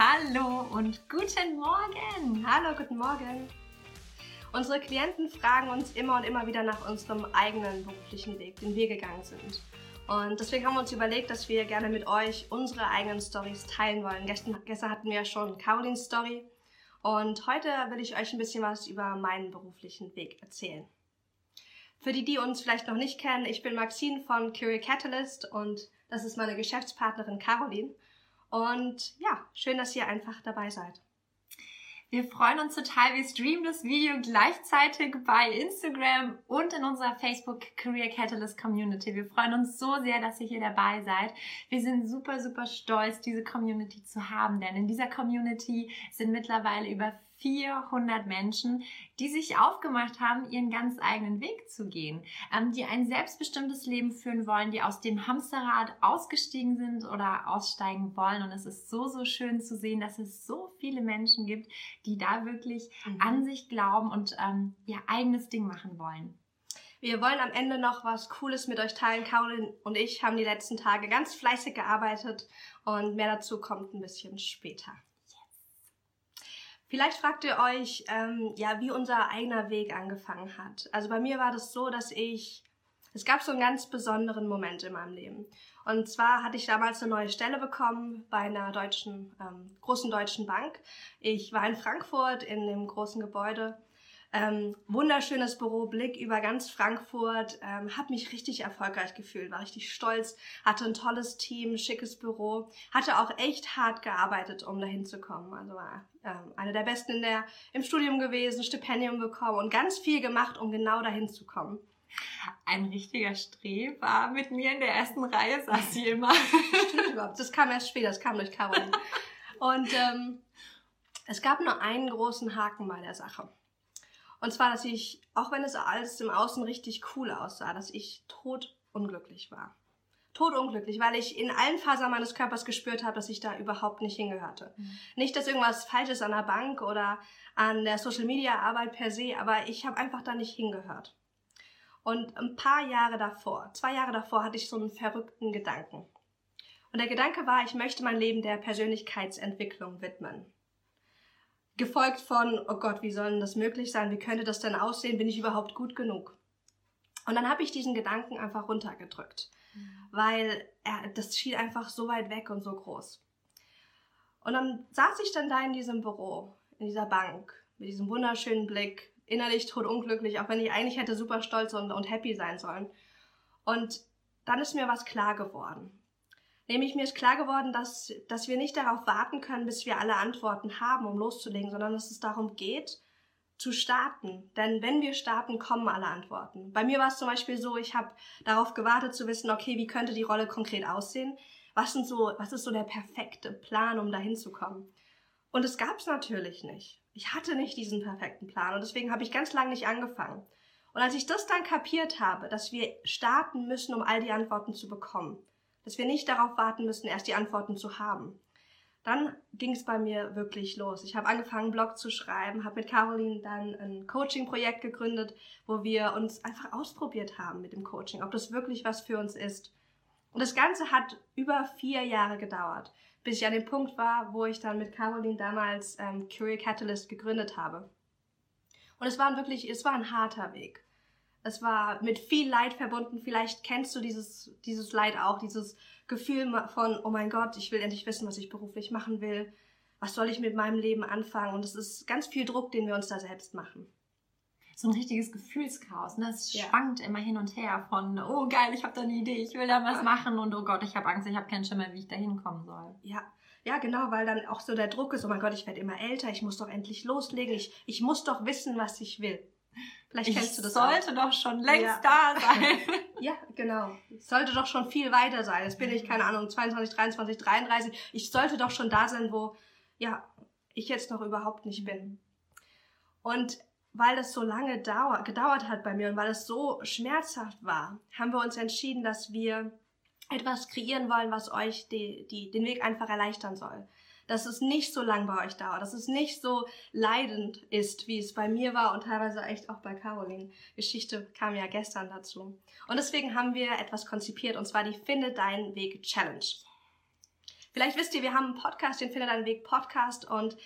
Hallo und guten Morgen. Hallo, guten Morgen. Unsere Klienten fragen uns immer und immer wieder nach unserem eigenen beruflichen Weg, den wir gegangen sind. Und deswegen haben wir uns überlegt, dass wir gerne mit euch unsere eigenen Stories teilen wollen. Gestern, gestern hatten wir schon Carolins Story und heute will ich euch ein bisschen was über meinen beruflichen Weg erzählen. Für die, die uns vielleicht noch nicht kennen, ich bin Maxine von Curie Catalyst und das ist meine Geschäftspartnerin Caroline. Und ja, schön, dass ihr einfach dabei seid. Wir freuen uns total. Wir streamen das Video gleichzeitig bei Instagram und in unserer Facebook Career Catalyst Community. Wir freuen uns so sehr, dass ihr hier dabei seid. Wir sind super, super stolz, diese Community zu haben, denn in dieser Community sind mittlerweile über 400 Menschen, die sich aufgemacht haben, ihren ganz eigenen Weg zu gehen, ähm, die ein selbstbestimmtes Leben führen wollen, die aus dem Hamsterrad ausgestiegen sind oder aussteigen wollen. Und es ist so, so schön zu sehen, dass es so viele Menschen gibt, die da wirklich mhm. an sich glauben und ähm, ihr eigenes Ding machen wollen. Wir wollen am Ende noch was Cooles mit euch teilen. Caroline und ich haben die letzten Tage ganz fleißig gearbeitet und mehr dazu kommt ein bisschen später. Vielleicht fragt ihr euch, ähm, ja, wie unser eigener Weg angefangen hat. Also bei mir war das so, dass ich, es gab so einen ganz besonderen Moment in meinem Leben. Und zwar hatte ich damals eine neue Stelle bekommen bei einer deutschen, ähm, großen deutschen Bank. Ich war in Frankfurt in dem großen Gebäude ähm, wunderschönes Büro, Blick über ganz Frankfurt, ähm, habe mich richtig erfolgreich gefühlt, war richtig stolz, hatte ein tolles Team, schickes Büro, hatte auch echt hart gearbeitet, um dahin zu kommen. Also war ähm, eine der besten in der, im Studium gewesen, Stipendium bekommen und ganz viel gemacht, um genau dahin zu kommen. Ein richtiger Streber mit mir in der ersten Reihe saß sie immer. Stimmt überhaupt. Das kam erst später, das kam durch Caroline. Und ähm, es gab nur einen großen Haken bei der Sache. Und zwar, dass ich, auch wenn es alles im Außen richtig cool aussah, dass ich totunglücklich war. Totunglücklich, weil ich in allen Fasern meines Körpers gespürt habe, dass ich da überhaupt nicht hingehörte. Mhm. Nicht, dass irgendwas falsch ist an der Bank oder an der Social Media Arbeit per se, aber ich habe einfach da nicht hingehört. Und ein paar Jahre davor, zwei Jahre davor, hatte ich so einen verrückten Gedanken. Und der Gedanke war, ich möchte mein Leben der Persönlichkeitsentwicklung widmen gefolgt von, oh Gott, wie soll denn das möglich sein? Wie könnte das denn aussehen? Bin ich überhaupt gut genug? Und dann habe ich diesen Gedanken einfach runtergedrückt, mhm. weil er, das schien einfach so weit weg und so groß. Und dann saß ich dann da in diesem Büro, in dieser Bank, mit diesem wunderschönen Blick, innerlich totunglücklich, auch wenn ich eigentlich hätte super stolz und, und happy sein sollen. Und dann ist mir was klar geworden. Nämlich mir ist klar geworden, dass, dass wir nicht darauf warten können, bis wir alle Antworten haben, um loszulegen, sondern dass es darum geht, zu starten. Denn wenn wir starten, kommen alle Antworten. Bei mir war es zum Beispiel so, ich habe darauf gewartet zu wissen, okay, wie könnte die Rolle konkret aussehen? Was, sind so, was ist so der perfekte Plan, um dahin zu kommen? Und es gab es natürlich nicht. Ich hatte nicht diesen perfekten Plan und deswegen habe ich ganz lange nicht angefangen. Und als ich das dann kapiert habe, dass wir starten müssen, um all die Antworten zu bekommen, dass wir nicht darauf warten müssen, erst die Antworten zu haben. Dann ging es bei mir wirklich los. Ich habe angefangen, Blog zu schreiben, habe mit Caroline dann ein Coaching-Projekt gegründet, wo wir uns einfach ausprobiert haben mit dem Coaching, ob das wirklich was für uns ist. Und das Ganze hat über vier Jahre gedauert, bis ich an dem Punkt war, wo ich dann mit Caroline damals ähm, Curie Catalyst gegründet habe. Und es war wirklich, es war ein harter Weg. Es war mit viel Leid verbunden. Vielleicht kennst du dieses, dieses Leid auch, dieses Gefühl von, oh mein Gott, ich will endlich wissen, was ich beruflich machen will. Was soll ich mit meinem Leben anfangen? Und es ist ganz viel Druck, den wir uns da selbst machen. So ein richtiges Gefühlschaos. Ne? Es ja. schwankt immer hin und her von, oh geil, ich habe da eine Idee, ich will da was machen und oh Gott, ich habe Angst, ich habe keinen Schimmer, wie ich da hinkommen soll. Ja, ja, genau, weil dann auch so der Druck ist, oh mein Gott, ich werde immer älter, ich muss doch endlich loslegen, ich, ich muss doch wissen, was ich will. Vielleicht kennst ich du das sollte auch. doch schon längst ja. da sein. ja, genau. Ich sollte doch schon viel weiter sein. Jetzt bin ich, keine Ahnung, 22, 23, 33. Ich sollte doch schon da sein, wo, ja, ich jetzt noch überhaupt nicht bin. Und weil das so lange dauer, gedauert hat bei mir und weil es so schmerzhaft war, haben wir uns entschieden, dass wir etwas kreieren wollen, was euch die, die, den Weg einfach erleichtern soll dass es nicht so lang bei euch dauert, dass es nicht so leidend ist, wie es bei mir war und teilweise echt auch bei Caroline. Geschichte kam ja gestern dazu. Und deswegen haben wir etwas konzipiert und zwar die Finde deinen Weg Challenge. Vielleicht wisst ihr, wir haben einen Podcast, den Findet deinen Weg Podcast und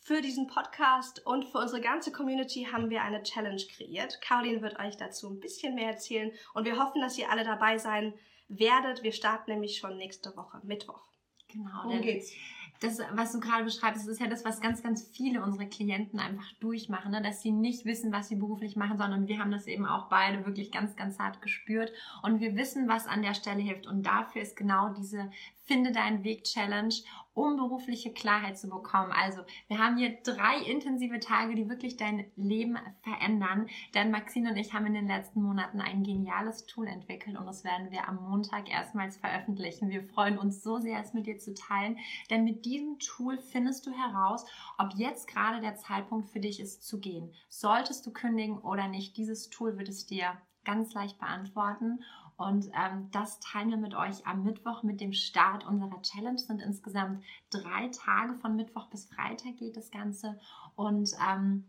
für diesen Podcast und für unsere ganze Community haben wir eine Challenge kreiert. Caroline wird euch dazu ein bisschen mehr erzählen und wir hoffen, dass ihr alle dabei sein werdet. Wir starten nämlich schon nächste Woche, Mittwoch. Genau. Worum geht's? Das, was du gerade beschreibst, ist ja das, was ganz, ganz viele unserer Klienten einfach durchmachen, ne? dass sie nicht wissen, was sie beruflich machen, sondern wir haben das eben auch beide wirklich ganz, ganz hart gespürt und wir wissen, was an der Stelle hilft und dafür ist genau diese Finde deinen Weg Challenge um berufliche Klarheit zu bekommen. Also wir haben hier drei intensive Tage, die wirklich dein Leben verändern. Denn Maxine und ich haben in den letzten Monaten ein geniales Tool entwickelt und das werden wir am Montag erstmals veröffentlichen. Wir freuen uns so sehr, es mit dir zu teilen, denn mit diesem Tool findest du heraus, ob jetzt gerade der Zeitpunkt für dich ist zu gehen. Solltest du kündigen oder nicht, dieses Tool wird es dir ganz leicht beantworten. Und ähm, das teilen wir mit euch am Mittwoch mit dem Start unserer Challenge. Sind insgesamt drei Tage von Mittwoch bis Freitag geht das Ganze. Und ähm,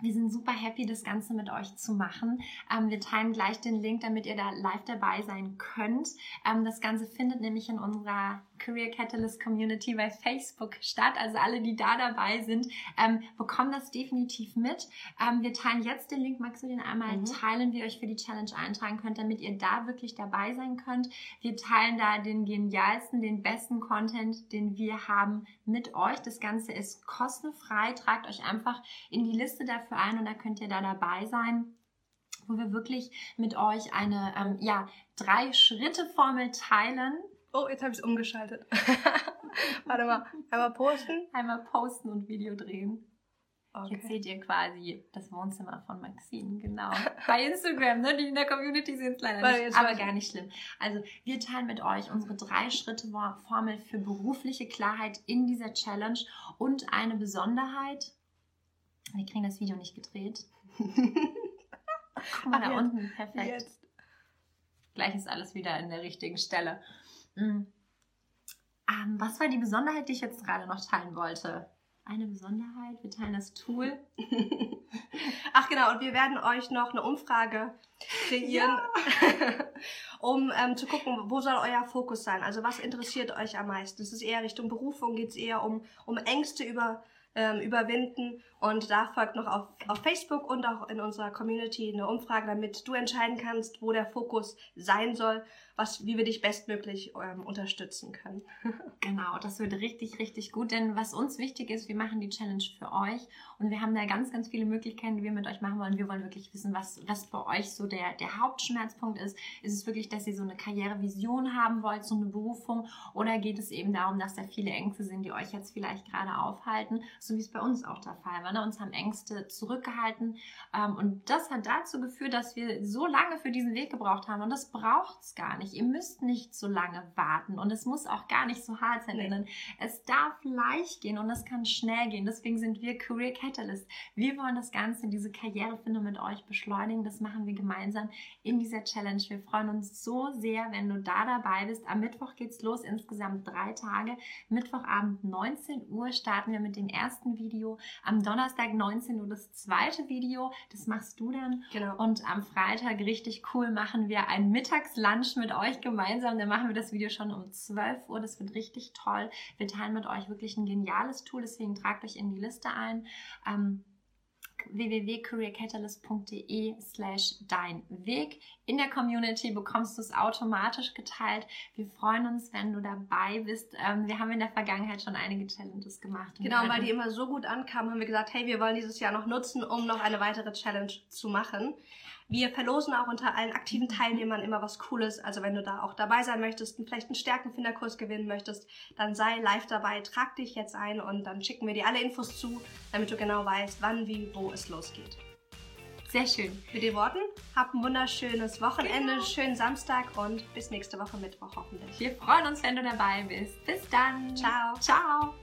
wir sind super happy, das Ganze mit euch zu machen. Ähm, wir teilen gleich den Link, damit ihr da live dabei sein könnt. Ähm, das Ganze findet nämlich in unserer Career Catalyst Community bei Facebook statt. Also alle, die da dabei sind, ähm, bekommen das definitiv mit. Ähm, wir teilen jetzt den Link. Magst du den einmal mhm. teilen, wie ihr euch für die Challenge eintragen könnt, damit ihr da wirklich dabei sein könnt? Wir teilen da den genialsten, den besten Content, den wir haben mit euch. Das Ganze ist kostenfrei. Tragt euch einfach in die Liste dafür ein und da könnt ihr da dabei sein wo wir wirklich mit euch eine ähm, ja, drei Schritte Formel teilen, Oh, jetzt habe ich es umgeschaltet. Warte mal, einmal posten. Einmal posten und Video drehen. Okay. Jetzt seht ihr quasi das Wohnzimmer von Maxine, genau. Bei Instagram, ne? Die in der Community sehen es leider nicht, aber gar nicht schlimm. Also, wir teilen mit euch unsere Drei-Schritte-Formel für berufliche Klarheit in dieser Challenge und eine Besonderheit. Wir kriegen das Video nicht gedreht. Guck mal da jetzt. unten, perfekt. Jetzt. Gleich ist alles wieder in der richtigen Stelle. Mhm. Ähm, was war die Besonderheit, die ich jetzt gerade noch teilen wollte? Eine Besonderheit, wir teilen das Tool. Ach genau, und wir werden euch noch eine Umfrage kreieren, ja. um ähm, zu gucken, wo soll euer Fokus sein? Also was interessiert euch am meisten? Ist es eher Richtung Berufung? Geht es eher um, um Ängste über ähm, überwinden. Und da folgt noch auf, auf Facebook und auch in unserer Community eine Umfrage, damit du entscheiden kannst, wo der Fokus sein soll, was, wie wir dich bestmöglich ähm, unterstützen können. genau, das wird richtig, richtig gut. Denn was uns wichtig ist, wir machen die Challenge für euch und wir haben da ganz, ganz viele Möglichkeiten, die wir mit euch machen wollen. Wir wollen wirklich wissen, was, was bei euch so der, der Hauptschmerzpunkt ist. Ist es wirklich, dass ihr so eine Karrierevision haben wollt, so eine Berufung? Oder geht es eben darum, dass da viele Ängste sind, die euch jetzt vielleicht gerade aufhalten? So wie es bei uns auch der Fall war. Ne? Uns haben Ängste zurückgehalten. Ähm, und das hat dazu geführt, dass wir so lange für diesen Weg gebraucht haben. Und das braucht es gar nicht nicht. Ihr müsst nicht so lange warten und es muss auch gar nicht so hart sein, nee. es darf leicht gehen und es kann schnell gehen. Deswegen sind wir Career Catalyst. Wir wollen das Ganze, diese Karrierefindung mit euch beschleunigen. Das machen wir gemeinsam in dieser Challenge. Wir freuen uns so sehr, wenn du da dabei bist. Am Mittwoch geht's los, insgesamt drei Tage. Mittwochabend 19 Uhr starten wir mit dem ersten Video. Am Donnerstag 19 Uhr das zweite Video. Das machst du dann. Genau. Und am Freitag richtig cool machen wir ein Mittagslunch mit euch gemeinsam. Dann machen wir das Video schon um 12 Uhr. Das wird richtig toll. Wir teilen mit euch wirklich ein geniales Tool, deswegen tragt euch in die Liste ein. Ähm, www.careercatalyst.de slash dein Weg. In der Community bekommst du es automatisch geteilt. Wir freuen uns, wenn du dabei bist. Ähm, wir haben in der Vergangenheit schon einige Challenges gemacht. Genau, weil die immer so gut ankamen, haben wir gesagt, hey, wir wollen dieses Jahr noch nutzen, um noch eine weitere Challenge zu machen. Wir verlosen auch unter allen aktiven Teilnehmern immer was Cooles. Also wenn du da auch dabei sein möchtest und vielleicht einen Stärkenfinderkurs gewinnen möchtest, dann sei live dabei, trag dich jetzt ein und dann schicken wir dir alle Infos zu, damit du genau weißt, wann, wie, wo es losgeht. Sehr schön. Mit den Worten, hab ein wunderschönes Wochenende, genau. schönen Samstag und bis nächste Woche Mittwoch hoffentlich. Wir freuen uns, wenn du dabei bist. Bis dann. Ciao. Ciao.